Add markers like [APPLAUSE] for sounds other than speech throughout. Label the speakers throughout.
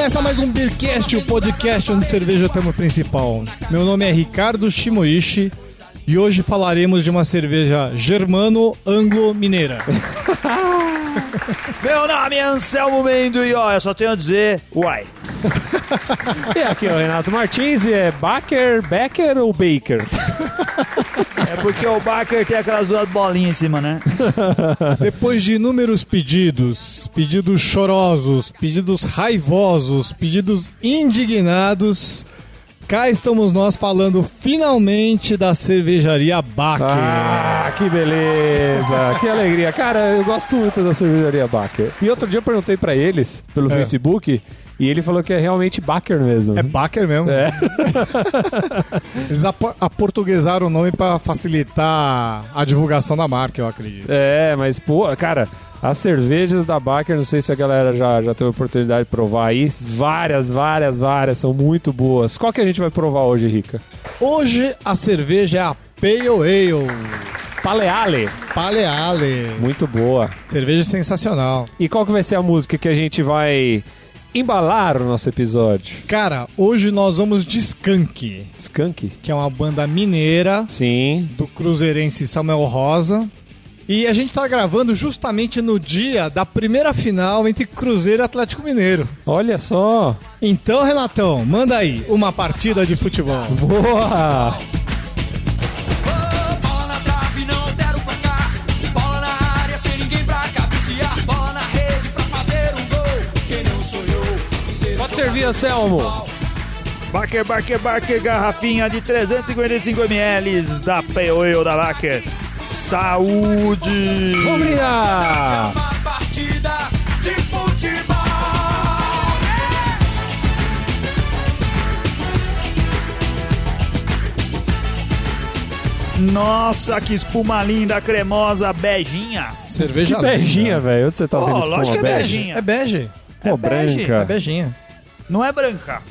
Speaker 1: Começa mais um Beercast, o podcast onde cerveja é o tema principal. Meu nome é Ricardo Shimoishi e hoje falaremos de uma cerveja germano-anglo-mineira. [LAUGHS]
Speaker 2: Meu nome é Anselmo Mendo e ó, eu só tenho a dizer, uai.
Speaker 3: E [LAUGHS] aqui é o Renato Martins e é Baker, Becker ou Baker? [LAUGHS]
Speaker 2: É porque o Baker tem aquelas duas bolinhas em cima, né? [LAUGHS]
Speaker 1: Depois de inúmeros pedidos, pedidos chorosos, pedidos raivosos, pedidos indignados, cá estamos nós falando finalmente da cervejaria Baker.
Speaker 3: Ah, que beleza, que alegria. Cara, eu gosto muito da cervejaria Baker. E outro dia eu perguntei pra eles pelo
Speaker 1: É.
Speaker 3: Facebook e ele falou que é realmente Baker mesmo.
Speaker 1: É Baker mesmo.
Speaker 3: É. [LAUGHS]
Speaker 1: Eles apo- aportuguesaram o nome para facilitar a divulgação da marca, eu acredito.
Speaker 3: É, mas, pô, cara, as cervejas da Baker, não sei se a galera já, já teve a oportunidade de provar aí. Várias, várias, várias, são muito boas. Qual que a gente vai provar hoje, Rica?
Speaker 1: Hoje a cerveja é a Pale Ale,
Speaker 3: Paleale.
Speaker 1: Pale Ale.
Speaker 3: Muito boa.
Speaker 1: Cerveja sensacional.
Speaker 3: E qual que vai ser a música que a gente vai embalar o nosso episódio?
Speaker 1: Cara, hoje nós vamos de Skunk,
Speaker 3: Skunk?
Speaker 1: que é uma banda mineira
Speaker 3: Sim.
Speaker 1: do cruzeirense Samuel Rosa. E a gente tá gravando justamente no dia da primeira final entre Cruzeiro e Atlético Mineiro.
Speaker 3: Olha só.
Speaker 1: Então, Renatão, manda aí uma partida de futebol.
Speaker 3: Boa! Servir, Anselmo.
Speaker 2: Baker, Baker, Baker, garrafinha de 355 ml da Pale Ale da Baker. Saúde!
Speaker 3: Vamos brindar!
Speaker 4: uma partida de futebol.
Speaker 2: Nossa, que espuma linda, cremosa, beijinha.
Speaker 1: Cerveja
Speaker 3: Que beijinha, velho. Onde você tá
Speaker 2: Oh,
Speaker 3: vendo isso
Speaker 2: lógico que é
Speaker 3: uma
Speaker 2: bege.
Speaker 3: bege?
Speaker 1: É bege.
Speaker 3: Pô,
Speaker 2: bege,
Speaker 1: É
Speaker 3: branca.
Speaker 1: beijinha.
Speaker 2: Não é branca.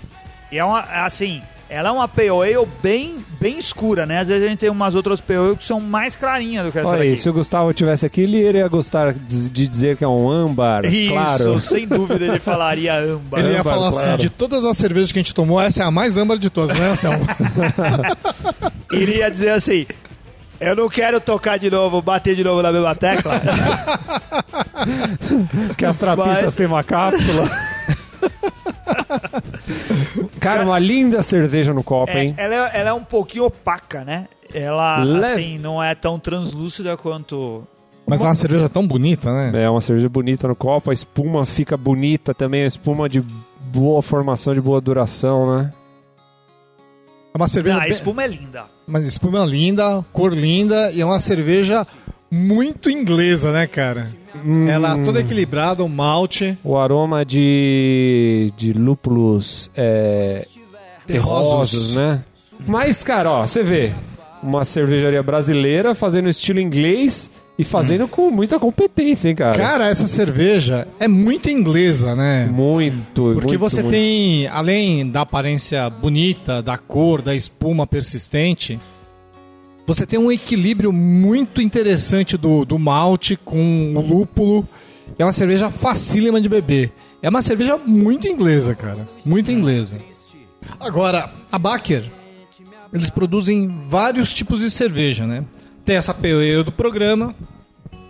Speaker 2: E é uma, assim, ela é uma Pale Ale bem, bem escura, né? Às vezes a gente tem umas outras Pale Ale que são mais clarinhas do que essa
Speaker 3: Olha
Speaker 2: daqui.
Speaker 3: aí, se o Gustavo tivesse aqui, ele iria gostar de dizer que é um âmbar,
Speaker 2: Isso,
Speaker 3: claro.
Speaker 2: sem dúvida ele falaria [LAUGHS] âmbar.
Speaker 1: Ele ia
Speaker 3: Âmbar,
Speaker 1: falar assim,
Speaker 3: claro.
Speaker 1: de todas as cervejas que a gente tomou, essa é a mais âmbar de todas, né, Anselmo? [LAUGHS]
Speaker 2: Iria dizer assim: Eu não quero tocar de novo, bater de novo na mesma tecla. [LAUGHS]
Speaker 3: Que as trapistas
Speaker 2: Mas-
Speaker 3: têm uma cápsula. [LAUGHS] Cara, uma linda cerveja no copo,
Speaker 2: É,
Speaker 3: hein?
Speaker 2: ela, é, ela é um pouquinho opaca, né? Ela,
Speaker 3: Leve.
Speaker 2: assim, não é tão translúcida quanto.
Speaker 1: Mas é uma cerveja tão bonita, né?
Speaker 3: É uma cerveja bonita no copo, a espuma fica bonita também, a espuma de boa formação, de boa duração, né?
Speaker 1: É uma cerveja.
Speaker 2: Não, a
Speaker 1: bem-
Speaker 2: espuma é linda.
Speaker 1: Uma espuma linda, cor linda e é uma cerveja muito inglesa, né, cara? Ela
Speaker 3: Hum.
Speaker 1: toda equilibrada, um malte.
Speaker 3: O aroma de, de lúpulos é, terrosos, né? Mas, cara, ó, você vê uma cervejaria brasileira fazendo estilo inglês e fazendo com muita competência, hein, cara?
Speaker 1: Cara, essa cerveja é muito inglesa, né?
Speaker 3: Muito,
Speaker 1: Porque
Speaker 3: muito,
Speaker 1: você
Speaker 3: muito.
Speaker 1: tem, além da aparência bonita, da cor, da espuma persistente, você tem um equilíbrio muito interessante do, do malte com o lúpulo. É uma cerveja facílima de beber. É uma cerveja muito inglesa, cara. Muito inglesa. Agora, a Baker, eles produzem vários tipos de cerveja, né? Tem essa Pale Ale do programa,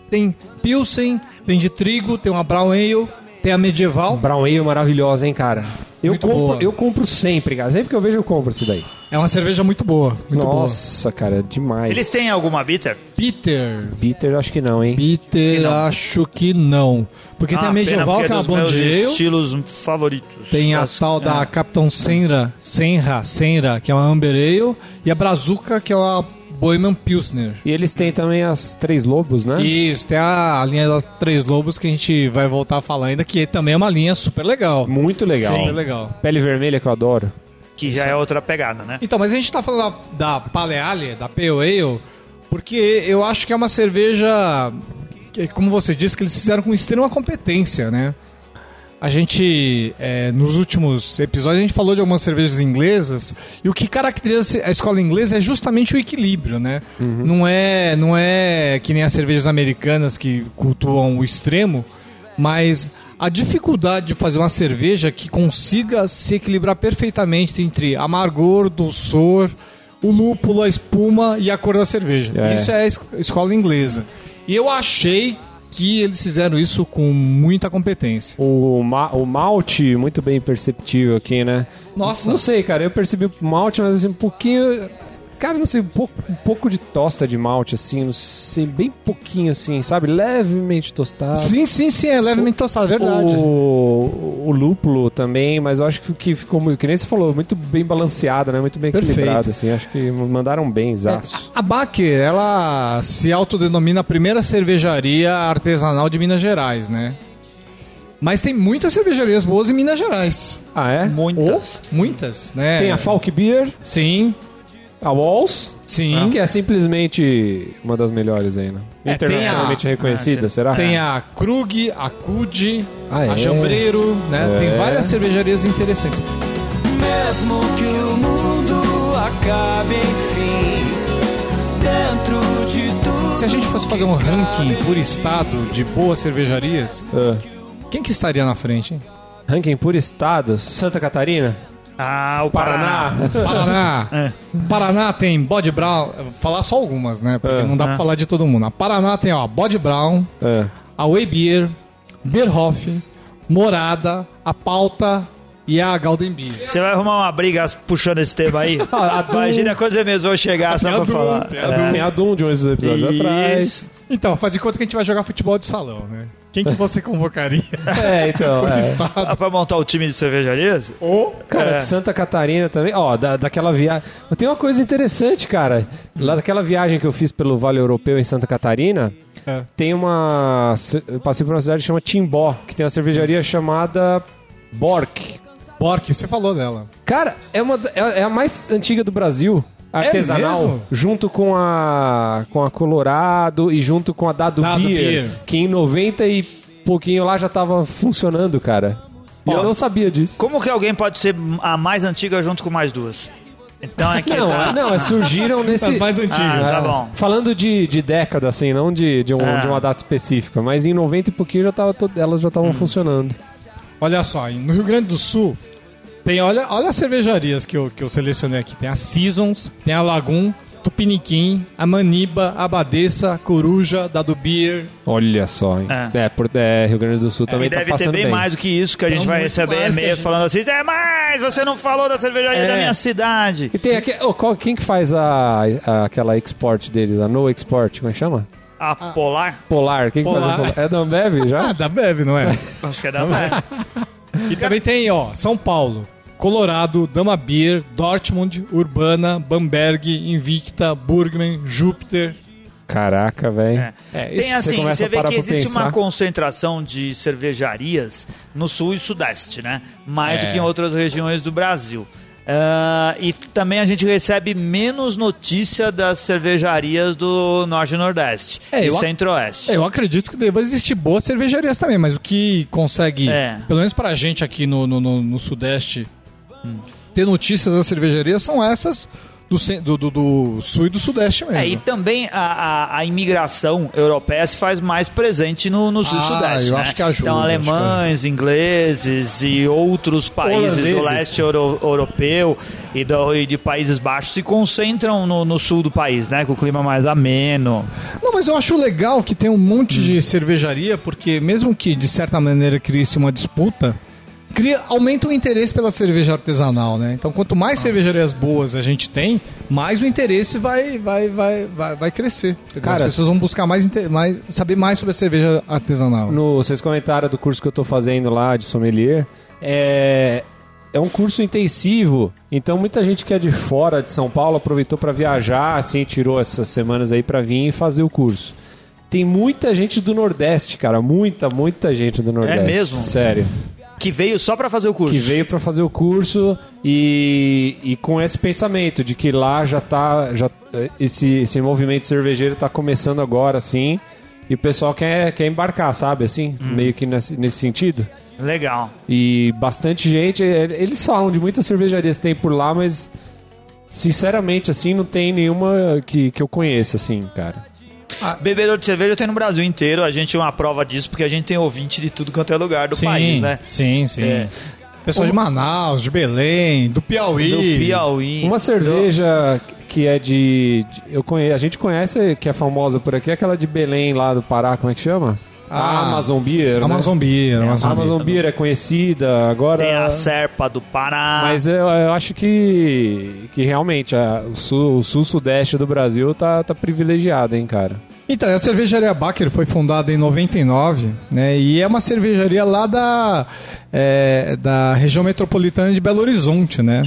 Speaker 1: tem Pilsen, tem de trigo, tem uma Brown Ale, tem a Medieval.
Speaker 3: Brown Ale maravilhosa, hein, cara? Eu
Speaker 1: Muito
Speaker 3: compro,
Speaker 1: boa.
Speaker 3: eu compro sempre, cara. Sempre que eu vejo, eu compro isso daí.
Speaker 1: É uma cerveja muito boa, muito
Speaker 3: Nossa, cara, demais.
Speaker 2: Eles têm alguma bitter?
Speaker 1: boa. Peter.
Speaker 3: Bitter, acho que não, hein?
Speaker 1: Peter,
Speaker 2: não.
Speaker 1: acho que não. Porque tem a
Speaker 2: Ah,
Speaker 1: Medieval,
Speaker 2: pena,
Speaker 1: que é
Speaker 2: é dos
Speaker 1: Blonde
Speaker 2: estilos favoritos.
Speaker 1: Tem a
Speaker 2: Das-
Speaker 1: tal da
Speaker 2: é.
Speaker 1: Capitão Senra, Senra, Senra, que é uma Amber Ale. E a Brazuca, que é uma Bohemian Pilsner.
Speaker 3: E eles têm também as Três Lobos, né?
Speaker 1: Isso, tem a linha da Três Lobos que a gente vai voltar a falar ainda, que também é uma linha super legal.
Speaker 3: Muito legal.
Speaker 1: Super legal.
Speaker 3: Pele vermelha que eu adoro.
Speaker 2: Que já é outra pegada, né?
Speaker 1: Então, mas a gente tá falando da, da Paleale, da Pale Ale, porque eu acho que é uma cerveja, que, como você disse, que eles fizeram com extrema competência, né? A gente, é, nos últimos episódios, a gente falou de algumas cervejas inglesas e o que caracteriza a escola inglesa é justamente o equilíbrio, né? Não, é, não é que nem as cervejas americanas que cultuam o extremo, Mas a dificuldade de fazer uma cerveja que consiga se equilibrar perfeitamente entre amargor, dulçor, o lúpulo, a espuma e a cor da cerveja.
Speaker 3: É.
Speaker 1: Isso é a es- escola inglesa. E eu achei que eles fizeram isso com muita competência.
Speaker 3: O, ma o malte, muito bem perceptível aqui, né?
Speaker 1: Nossa.
Speaker 3: Não sei, cara, eu percebi o malte, mas assim, um pouquinho. Cara, não sei, um pouco, um pouco de tosta de malte, assim, não sei, bem pouquinho, assim, sabe? Levemente tostado.
Speaker 1: Sim, sim, sim, é levemente tostado, é verdade.
Speaker 3: O, o lúpulo também, mas eu acho que, que ficou, muito- que nem você falou, muito bem balanceado, né? Muito bem
Speaker 1: Perfeito.
Speaker 3: equilibrado, assim. Acho que mandaram bem, zaço.
Speaker 1: A Baker, ela se autodenomina a primeira cervejaria artesanal de Minas Gerais, né? Mas tem muitas cervejarias boas em Minas Gerais.
Speaker 3: Ah, é?
Speaker 2: Muitas.
Speaker 1: Muitas, né?
Speaker 3: Tem a Falk Beer,
Speaker 1: Sim,
Speaker 3: a Walls,
Speaker 1: sim.
Speaker 3: que é simplesmente uma das melhores aí, né?
Speaker 1: É,
Speaker 3: Internacionalmente
Speaker 1: a-
Speaker 3: reconhecida,
Speaker 2: Ah,
Speaker 3: será?
Speaker 1: Tem a Krug, a Cud,
Speaker 3: Ah,
Speaker 1: a
Speaker 3: é?
Speaker 1: Jambreiro, né?
Speaker 3: É.
Speaker 1: Tem várias cervejarias interessantes.
Speaker 4: Mesmo que o mundo acabe, enfim, dentro de tudo.
Speaker 1: Se a gente fosse fazer um ranking por estado de boas cervejarias,
Speaker 3: Ah.
Speaker 1: quem que estaria na frente, hein?
Speaker 3: Ranking por estados, Santa Catarina,
Speaker 2: Ah, o
Speaker 3: Paraná.
Speaker 2: Paraná.
Speaker 1: Paraná. Paraná tem Bode Brown. Vou falar só algumas, né? Porque
Speaker 3: É.
Speaker 1: não dá pra falar de todo mundo. A Paraná tem, ó, Bode Brown,
Speaker 3: Ah.
Speaker 1: a Way Beer, Beerhoff, Morada, a Pauta e a Golden Beer.
Speaker 2: Você vai arrumar uma briga puxando esse tema aí? [LAUGHS]
Speaker 3: Ah,
Speaker 2: Imagina quando você mesmo vai chegar só
Speaker 1: Tem
Speaker 2: pra falar.
Speaker 1: tem a
Speaker 2: É.
Speaker 3: Tem a Doom de uns episódios atrás.
Speaker 2: Isso.
Speaker 1: Então, faz de conta que a gente vai jogar futebol de salão, né? Quem que você convocaria? [LAUGHS]
Speaker 3: É, então. é.
Speaker 2: Ah, pra montar o time de cervejarias?
Speaker 1: Ou
Speaker 3: Cara,
Speaker 2: É.
Speaker 3: de Santa Catarina também. Ó, da, daquela viagem. Tem uma coisa interessante, cara. Lá daquela viagem que eu fiz pelo Vale Europeu em Santa Catarina,
Speaker 1: É.
Speaker 3: tem uma. Eu passei por uma cidade que chama Timbó, que tem uma cervejaria chamada Bork.
Speaker 1: Bork, você falou dela.
Speaker 3: Cara, é, uma, é é a mais antiga do Brasil. Artesanal,
Speaker 1: mesmo?
Speaker 3: junto com a com a Colorado e junto com a Dado,
Speaker 1: Dado
Speaker 3: Beer,
Speaker 1: Beer.
Speaker 3: que em 90 e pouquinho lá já tava funcionando, cara. E eu não sabia disso.
Speaker 2: Como que alguém pode ser a mais antiga junto com mais duas? Então é que
Speaker 3: Não,
Speaker 2: tá...
Speaker 3: não, é, surgiram [LAUGHS] nesse.
Speaker 1: As mais antigas.
Speaker 2: Ah, tá
Speaker 3: É,
Speaker 2: bom.
Speaker 3: Falando de, de década, assim, não de, de, um-
Speaker 2: Ah.
Speaker 3: de uma data específica, mas em 90 e pouquinho já tava to- elas já
Speaker 2: Hum.
Speaker 3: estavam funcionando.
Speaker 1: Olha só, no Rio Grande do Sul, tem, olha, olha as cervejarias que eu, que eu selecionei aqui. Tem a Seasons, tem a Lagoon, Tupiniquim, a Maniba, a Abadesa, Coruja, Dado Beer.
Speaker 3: Olha só, hein?
Speaker 2: É.
Speaker 3: É, por, é, Rio Grande do Sul também
Speaker 2: E
Speaker 3: tá
Speaker 2: deve ter bem,
Speaker 3: bem.
Speaker 2: mais do que isso que a gente
Speaker 1: Não,
Speaker 2: vai receber
Speaker 1: que
Speaker 2: e-mail
Speaker 1: gente-
Speaker 2: falando assim: é mais, você não falou da cervejaria
Speaker 1: É.
Speaker 2: da minha cidade.
Speaker 3: E tem aqui, oh, qual- quem que faz a, a- aquela export deles, a No Export, como é que chama?
Speaker 2: A Polar?
Speaker 3: Polar, quem que
Speaker 1: Polar.
Speaker 3: faz a Polar? É da Ambev [LAUGHS]
Speaker 1: Ah,
Speaker 3: já?
Speaker 1: da Beve, não é?
Speaker 2: Acho que é da [LAUGHS] Polar.
Speaker 1: E também tem, ó, São Paulo, Colorado, Dama Beer, Dortmund, Urbana, Bamberg, Invicta, Burgman, Júpiter.
Speaker 3: Caraca, velho.
Speaker 2: É.
Speaker 1: É,
Speaker 2: Tem assim, você,
Speaker 3: a
Speaker 2: vê que existe uma
Speaker 3: pensar.
Speaker 2: concentração de cervejarias no sul e sudeste, né? Mais
Speaker 1: É.
Speaker 2: do que em outras regiões do Brasil. Ah, e também a gente recebe menos notícia das cervejarias do norte e nordeste
Speaker 1: É,
Speaker 2: e centro-oeste.
Speaker 1: É, eu acredito que deva existir boas cervejarias também, mas o que consegue,
Speaker 2: É.
Speaker 1: pelo menos pra gente aqui no, no, no- no Sudeste, ter notícias das cervejarias são essas do, do, do- do Sul e do Sudeste mesmo.
Speaker 2: É, e também a, a, a imigração europeia se faz mais presente no, no sul e
Speaker 1: Ah,
Speaker 2: sudeste.
Speaker 1: eu
Speaker 2: né?
Speaker 1: acho que ajuda,
Speaker 2: Então, alemães, ingleses e outros países do leste euro- europeu e, do- e de Países Baixos se concentram no, no sul do país, né? Com o clima mais ameno.
Speaker 1: Não, mas eu acho legal que tem um monte de cervejaria, porque mesmo que de certa maneira crie-se uma disputa, cria, aumenta o interesse pela cerveja artesanal, né? Então quanto mais cervejarias boas a gente tem, mais o interesse vai, vai, vai, vai, vai crescer. Porque
Speaker 3: Cara,
Speaker 1: as pessoas vão buscar mais, mais saber mais sobre a cerveja artesanal.
Speaker 3: No, vocês comentaram do curso que eu tô fazendo lá de sommelier. É, é um curso intensivo, então muita gente que é de fora de São Paulo aproveitou para viajar, assim, tirou essas semanas aí para vir e fazer o curso. Tem muita gente do Nordeste, cara, muita, muita gente do Nordeste.
Speaker 2: mesmo?
Speaker 3: Sério.
Speaker 2: Que veio só pra fazer o curso.
Speaker 3: Que veio para fazer o curso e, e com esse pensamento de que lá já tá, já esse, esse movimento cervejeiro tá começando agora, assim, e o pessoal quer, quer embarcar, sabe, assim, meio que nesse, nesse sentido.
Speaker 2: Legal.
Speaker 3: E bastante gente. é, Eles falam de muitas cervejarias que tem por lá, mas sinceramente, assim, não tem nenhuma que, que eu conheça, assim, cara.
Speaker 1: Ah.
Speaker 2: Bebedor de cerveja tem no Brasil inteiro. A gente é uma prova disso porque a gente tem ouvinte de tudo quanto é lugar do
Speaker 1: sim,
Speaker 2: país, né?
Speaker 1: Sim, sim.
Speaker 2: É.
Speaker 1: Pessoal de Manaus, de Belém, do Piauí.
Speaker 2: Do Piauí.
Speaker 3: Uma cerveja que é de. eu conhe, a gente conhece, que é famosa por aqui, é aquela de Belém lá do Pará, como é que chama?
Speaker 1: Ah,
Speaker 3: a Amazon Beer. né?
Speaker 1: Amazon Beer,
Speaker 3: A
Speaker 1: Amazon,
Speaker 3: Amazon Beer é conhecida, agora.
Speaker 2: Tem a Serpa do Pará.
Speaker 3: Mas eu, eu acho que, que realmente a- o sul- sul-sudeste do Brasil tá, tá privilegiado, hein, cara.
Speaker 1: Então, a cervejaria Baker foi fundada em 99, né? E é uma cervejaria lá da, é, da região metropolitana de Belo Horizonte, né?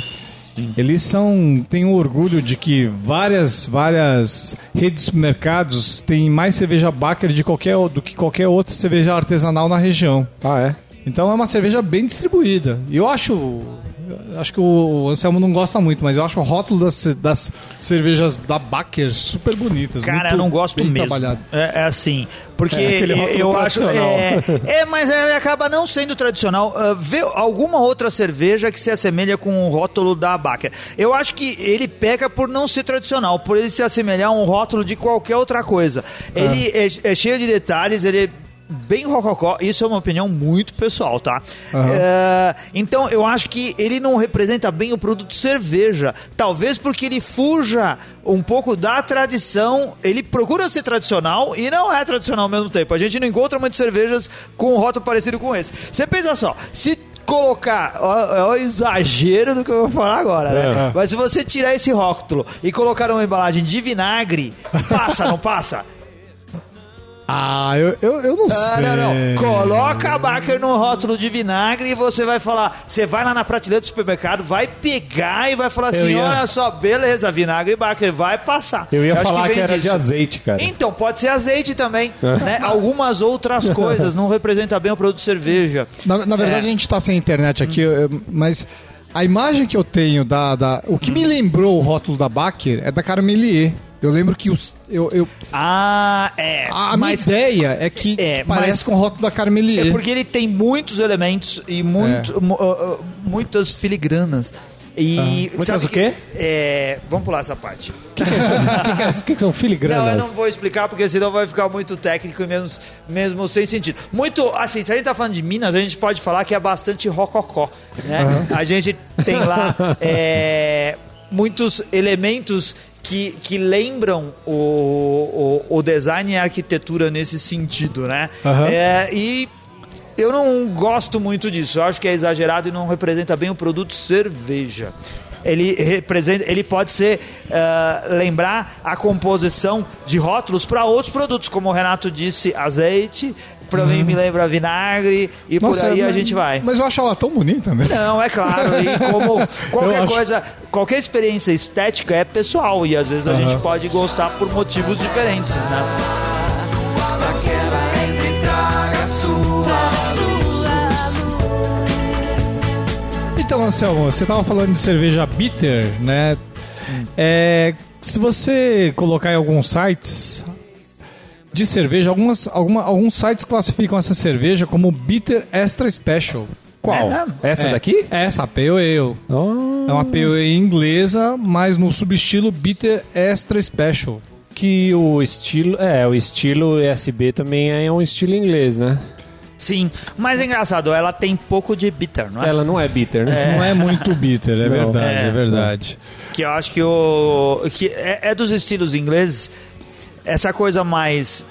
Speaker 1: Eles são têm o orgulho de que várias várias redes de supermercados têm mais cerveja Baker de qualquer, do que qualquer outra cerveja artesanal na região.
Speaker 3: Ah, é?
Speaker 1: Então é uma cerveja bem distribuída. E eu acho. Eu Acho que o Anselmo não gosta muito, mas eu acho o rótulo das, das cervejas da Baker super bonitas.
Speaker 2: Cara,
Speaker 1: muito
Speaker 2: eu não gosto mesmo.
Speaker 1: trabalhado.
Speaker 2: É, é assim, porque
Speaker 3: É aquele rótulo
Speaker 2: eu acho. É, é, mas ele acaba não sendo tradicional. Ah, vê alguma outra cerveja que se assemelha com o rótulo da Baker. Eu acho que ele peca por não ser tradicional, por ele se assemelhar a um rótulo de qualquer outra coisa. Ele é, é cheio de detalhes, ele é bem rococó. Isso é uma opinião muito pessoal, tá? É, então eu acho que ele não representa bem o produto cerveja. Talvez porque ele fuja um pouco da tradição. Ele procura ser tradicional e não é tradicional ao mesmo tempo. A gente não encontra muitas cervejas com um rótulo parecido com esse. Você pensa só, se colocar, ó o exagero do que eu vou falar agora, né?
Speaker 3: É.
Speaker 2: Mas se você tirar esse rótulo e colocar uma embalagem de vinagre, passa, não passa?
Speaker 1: Ah, eu, eu, eu não
Speaker 2: Ah,
Speaker 1: sei.
Speaker 2: não, não. Coloca a Baker no rótulo de vinagre e você vai falar. Você vai lá na prateleira do supermercado, vai pegar e vai falar assim:
Speaker 3: ia-
Speaker 2: olha só, beleza, vinagre e Baker, vai passar.
Speaker 3: Eu ia
Speaker 2: acho
Speaker 3: falar que,
Speaker 2: vem
Speaker 3: era de
Speaker 2: disso.
Speaker 3: azeite, cara.
Speaker 2: Então, pode ser azeite também. [LAUGHS] né? Algumas outras coisas não representa bem o produto cerveja.
Speaker 1: Na, na verdade,
Speaker 2: É.
Speaker 1: a gente tá sem internet aqui, eu- mas a imagem que eu tenho da. da o que me lembrou o rótulo da Baker é da Carmelier. Eu lembro que os. Eu, eu-
Speaker 2: Ah, é.
Speaker 1: a
Speaker 2: mas
Speaker 1: minha ideia é que
Speaker 2: É,
Speaker 1: parece
Speaker 2: mas-
Speaker 1: com o rótulo da Carmelier.
Speaker 2: É porque ele tem muitos elementos e muito, mu- uh, uh, muitas filigranas. E
Speaker 3: Muitas
Speaker 2: sabe
Speaker 3: o quê?
Speaker 2: que- É, vamos pular essa parte.
Speaker 3: O que, que, é que, que, é que, que são filigranas?
Speaker 2: Não, eu não vou explicar porque senão vai ficar muito técnico e mesmo, mesmo sem sentido. Muito, assim, se a gente tá falando de Minas, a gente pode falar que é bastante rococó, né? A gente tem lá [LAUGHS] é, muitos elementos que, que lembram o, o, o design e a arquitetura nesse sentido, né?
Speaker 1: Aham.
Speaker 2: É, e eu não gosto muito disso. Eu acho que é exagerado e não representa bem o produto cerveja. Ele representa, ele pode ser ah, lembrar a composição de rótulos para outros produtos, como o Renato disse, azeite. Para mim me lembra vinagre e por aí a
Speaker 1: mas-
Speaker 2: gente vai.
Speaker 1: Mas eu acho ela tão bonita mesmo.
Speaker 2: Não, é claro. E [LAUGHS] como qualquer
Speaker 1: acho-
Speaker 2: coisa, qualquer experiência estética é pessoal e às vezes a gente pode gostar por motivos diferentes, né?
Speaker 1: Então, Anselmo, você tava falando de cerveja bitter, né? É, se você colocar em alguns sites de cerveja, algumas, alguma, alguns sites classificam essa cerveja como bitter extra special.
Speaker 3: Qual?
Speaker 2: É?
Speaker 3: Essa
Speaker 1: É,
Speaker 3: daqui?
Speaker 1: Essa, a Pale Ale.
Speaker 3: Oh,
Speaker 1: É uma Pale Ale inglesa, mas no subestilo bitter extra special.
Speaker 3: que o estilo. É, o estilo ESB também é um estilo inglês, né?
Speaker 2: Sim, mas é engraçado, ela tem pouco de bitter, não é?
Speaker 3: Ela não é bitter, né?
Speaker 1: Não é muito bitter, é
Speaker 3: Não.
Speaker 1: verdade, é,
Speaker 2: É.
Speaker 1: verdade.
Speaker 2: Que eu acho que o. que é, é dos estilos ingleses, essa coisa mais.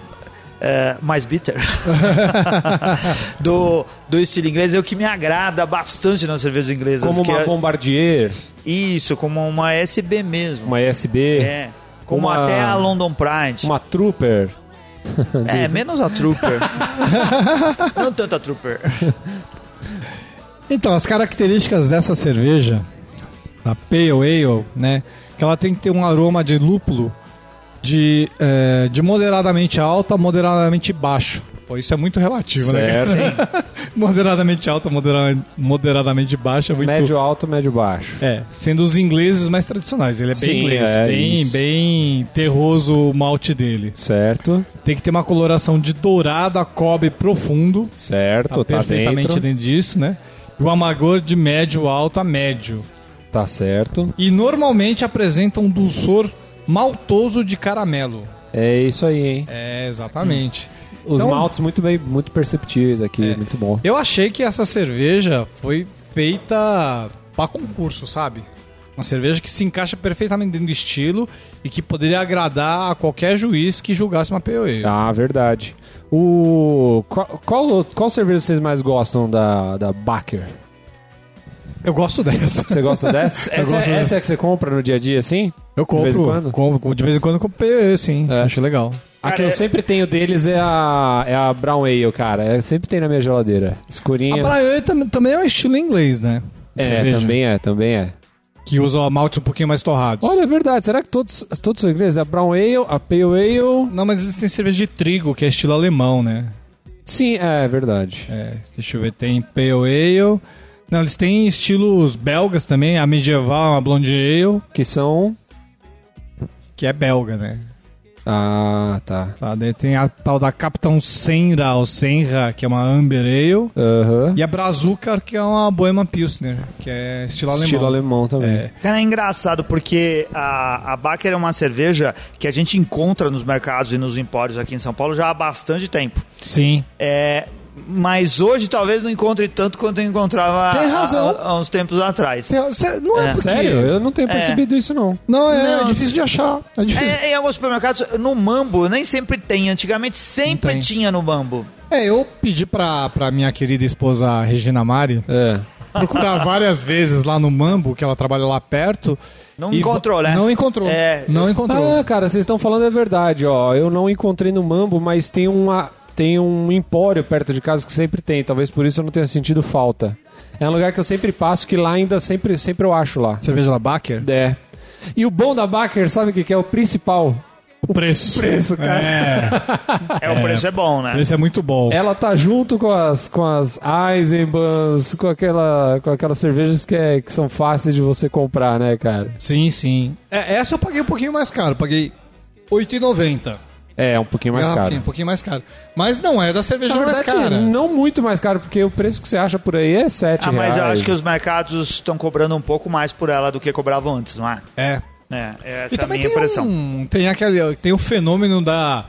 Speaker 2: é, mais bitter [LAUGHS] do, do estilo inglês é o que me agrada bastante nas cervejas inglesas.
Speaker 3: Como uma
Speaker 2: é-
Speaker 3: Bombardier,
Speaker 2: Isso, como uma SB mesmo.
Speaker 3: uma ESB,
Speaker 2: É. Como
Speaker 3: Uma-
Speaker 2: até a London Pride.
Speaker 3: uma Trooper. [LAUGHS]
Speaker 2: É, menos a Trooper. [LAUGHS] Não tanto a Trooper.
Speaker 1: Então, as características dessa cerveja, da Pale Ale, né? Que ela tem que ter um aroma de lúpulo de, é, de moderadamente alto a moderadamente baixo. Pô, isso é muito relativo, né?
Speaker 3: Certo. [LAUGHS]
Speaker 1: moderadamente alto a modera- moderadamente baixo é muito...
Speaker 3: Médio alto, médio baixo.
Speaker 1: É, sendo os ingleses mais tradicionais. Ele é bem
Speaker 3: Sim,
Speaker 1: inglês,
Speaker 3: é
Speaker 1: bem,
Speaker 3: isso.
Speaker 1: bem terroso o malte dele.
Speaker 3: Certo,
Speaker 1: Tem que ter uma coloração de dourado a cobre profundo.
Speaker 3: certo,
Speaker 1: Tá,
Speaker 3: tá,
Speaker 1: perfeitamente
Speaker 3: dentro.
Speaker 1: dentro disso, né? E o amargor de médio alto a médio.
Speaker 3: Tá certo.
Speaker 1: E normalmente apresenta um dulçor maltoso de caramelo.
Speaker 3: É isso aí, hein?
Speaker 1: É, exatamente.
Speaker 3: Os
Speaker 1: Então-
Speaker 3: maltes muito bem, muito perceptíveis aqui,
Speaker 1: É.
Speaker 3: muito bom.
Speaker 1: Eu achei que essa cerveja foi feita pra concurso, sabe? Uma cerveja que se encaixa perfeitamente dentro do estilo e que poderia agradar a qualquer juiz que julgasse uma POE.
Speaker 3: Ah, verdade. O qual, qual, qual cerveja vocês mais gostam da, da Baker?
Speaker 1: Eu gosto dessa.
Speaker 3: Você gosta [LAUGHS] dessa? Essa,
Speaker 1: gosto
Speaker 3: é,
Speaker 1: dessa.
Speaker 3: essa é que você compra no dia a dia, assim?
Speaker 1: Eu
Speaker 3: De vez em
Speaker 1: compro,
Speaker 3: quando?
Speaker 1: compro de vez em quando eu compro sim.
Speaker 3: É.
Speaker 1: Acho legal.
Speaker 3: A que
Speaker 2: Cara,
Speaker 3: eu
Speaker 2: é-
Speaker 3: sempre tenho deles é a, é a Brown Ale, cara. É, sempre tem na minha geladeira. Escurinha.
Speaker 1: A Braille tam- também é um estilo inglês, né?
Speaker 3: É,
Speaker 1: cerveja.
Speaker 3: também é, também é.
Speaker 1: Que usa maltes um pouquinho mais torrados.
Speaker 3: Olha, é verdade. Será que todos, todos são ingleses? A Brown Ale, a Pale Ale...
Speaker 1: Não, mas eles têm cerveja de trigo, que é estilo alemão, né?
Speaker 3: Sim, é verdade.
Speaker 1: É, deixa eu ver, tem Pale Ale. Não, eles têm estilos belgas também, a medieval, a blonde ale,
Speaker 3: Que são...
Speaker 1: que é belga, né?
Speaker 3: Ah, tá.
Speaker 1: Tá, daí tem a tal da Capitão Senra ou Senra, que é uma Amber Ale.
Speaker 3: Aham.
Speaker 1: E a Brazuca, que é uma Bohemian Pilsner, que é estilo alemão.
Speaker 3: Estilo alemão também.
Speaker 1: É.
Speaker 2: Cara, é engraçado porque a, a Baker é uma cerveja que a gente encontra nos mercados e nos empórios aqui em São Paulo já há bastante tempo.
Speaker 1: Sim.
Speaker 2: É, mas hoje talvez não encontre tanto quanto eu encontrava
Speaker 1: Tem
Speaker 2: há-
Speaker 1: razão.
Speaker 2: há, há uns tempos atrás.
Speaker 1: Cê- Não é,
Speaker 2: É.
Speaker 1: porque...
Speaker 3: Sério? Eu não tenho percebido isso, não.
Speaker 1: Não, é
Speaker 2: Não.
Speaker 1: difícil de achar. É difícil.
Speaker 2: É, em alguns supermercados, no Mambo, nem sempre tem. Antigamente sempre
Speaker 1: tem.
Speaker 2: tinha no Mambo.
Speaker 1: É, eu pedi pra, pra minha querida esposa Regina Mari
Speaker 3: É.
Speaker 1: procurar [LAUGHS] várias vezes lá no Mambo, que ela trabalha lá perto.
Speaker 2: Não encontrou, né?
Speaker 1: Não encontrou.
Speaker 2: É.
Speaker 1: Não encontrou.
Speaker 3: Ah, cara, vocês estão falando é verdade, ó. Eu não encontrei no Mambo, mas tem uma tem um empório perto de casa que sempre tem. Talvez por isso eu não tenha sentido falta. É um lugar que eu sempre passo que lá ainda sempre sempre eu acho lá.
Speaker 1: Cerveja da Baker?
Speaker 3: É. E o bom da Baker, sabe o que que é o principal?
Speaker 1: O preço.
Speaker 3: preço, cara.
Speaker 1: É,
Speaker 2: É, o preço é bom,
Speaker 1: o
Speaker 2: né?
Speaker 1: preço é muito bom.
Speaker 3: Ela tá junto com as com as Eisenbahns, com aquela com aquelas cervejas que, é, que são fáceis de você comprar, né, cara?
Speaker 1: Sim, sim. É, essa eu paguei um pouquinho mais caro. Paguei R$ 8,90.
Speaker 3: É, um pouquinho mais
Speaker 1: Garrafinha,
Speaker 3: caro.
Speaker 1: Um pouquinho mais caro. Mas não é das cervejas
Speaker 3: Na
Speaker 1: mais
Speaker 3: verdade,
Speaker 1: caras.
Speaker 3: não muito mais caro, porque o preço que você acha por aí é 7
Speaker 2: Ah, mas eu
Speaker 3: reais.
Speaker 2: acho que os mercados estão cobrando um pouco mais por ela do que cobravam antes, não é?
Speaker 1: É.
Speaker 2: É, essa
Speaker 1: E
Speaker 2: é a
Speaker 1: também
Speaker 2: minha
Speaker 1: tem
Speaker 2: impressão.
Speaker 1: um, tem aquele tem o fenômeno da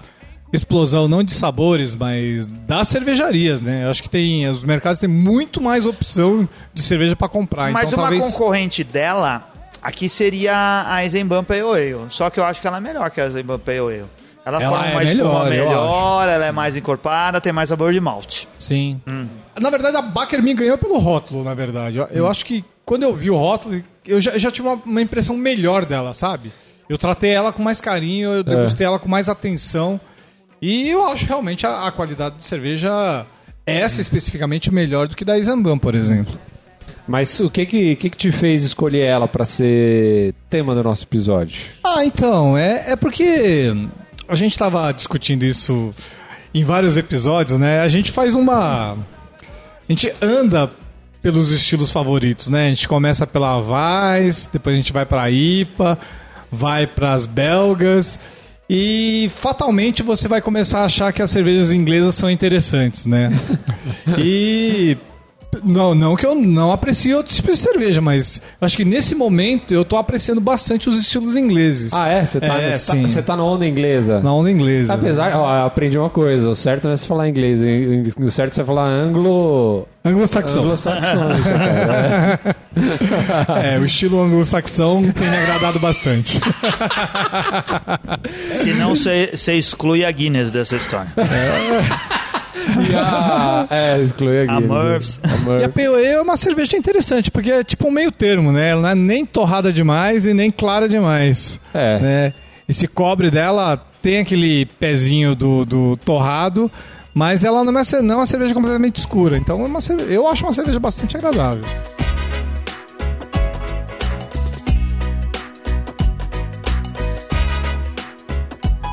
Speaker 1: explosão não de sabores, mas das cervejarias, né? Eu acho que tem os mercados têm muito mais opção de cerveja pra comprar,
Speaker 2: Mas
Speaker 1: então
Speaker 2: uma
Speaker 1: talvez
Speaker 2: concorrente dela, aqui seria a Eisenbahn Pale Ale. Só que eu acho que ela é melhor que a Eisenbahn Pale Ale. Ela,
Speaker 1: Ela
Speaker 2: forma
Speaker 1: é
Speaker 2: uma espuma
Speaker 1: melhor,
Speaker 2: melhor, ela é mais encorpada, tem mais sabor de malte.
Speaker 1: Sim. Na verdade, a Baker me ganhou pelo rótulo, na verdade. Eu, eu acho que quando eu vi o rótulo, eu já, eu já tive uma, uma impressão melhor dela, sabe? Eu tratei ela com mais carinho, eu degustei ela com mais atenção. E eu acho realmente a, a qualidade de cerveja, essa especificamente, melhor do que da Isambam, por exemplo.
Speaker 3: Mas o que que, que que te fez escolher ela pra ser tema do nosso episódio?
Speaker 1: Ah, então, é, é porque a gente tava discutindo isso em vários episódios, né? A gente faz uma. A gente anda pelos estilos favoritos, né? A gente começa pela Weiss, depois a gente vai pra IPA, vai pras belgas. E fatalmente você vai começar a achar que as cervejas inglesas são interessantes, né? [LAUGHS] e não, não que eu não aprecie outros tipos de cerveja, mas acho que nesse momento eu tô apreciando bastante os estilos ingleses.
Speaker 3: Ah, é? Você tá,
Speaker 1: É,
Speaker 3: você tá- você tá na onda inglesa?
Speaker 1: Na onda inglesa.
Speaker 3: Apesar, ó, eu aprendi uma coisa, o certo não é você falar inglês, o certo é você falar anglo...
Speaker 1: Anglo-saxão.
Speaker 3: anglo-saxônico, cara. [LAUGHS]
Speaker 1: É, o estilo anglo-saxão tem me agradado bastante.
Speaker 2: Se não, você exclui a Guinness dessa história. [LAUGHS] [LAUGHS]
Speaker 3: E a... É, exclui aqui.
Speaker 2: A Murph's.
Speaker 3: A
Speaker 1: E a Ale é uma cerveja interessante, porque é tipo um meio termo, né? Ela não é nem torrada demais e nem clara demais.
Speaker 3: É.
Speaker 1: Né? Esse cobre dela tem aquele pezinho do, do torrado, mas ela não é, não é uma cerveja completamente escura. Então é uma eu acho uma cerveja bastante agradável.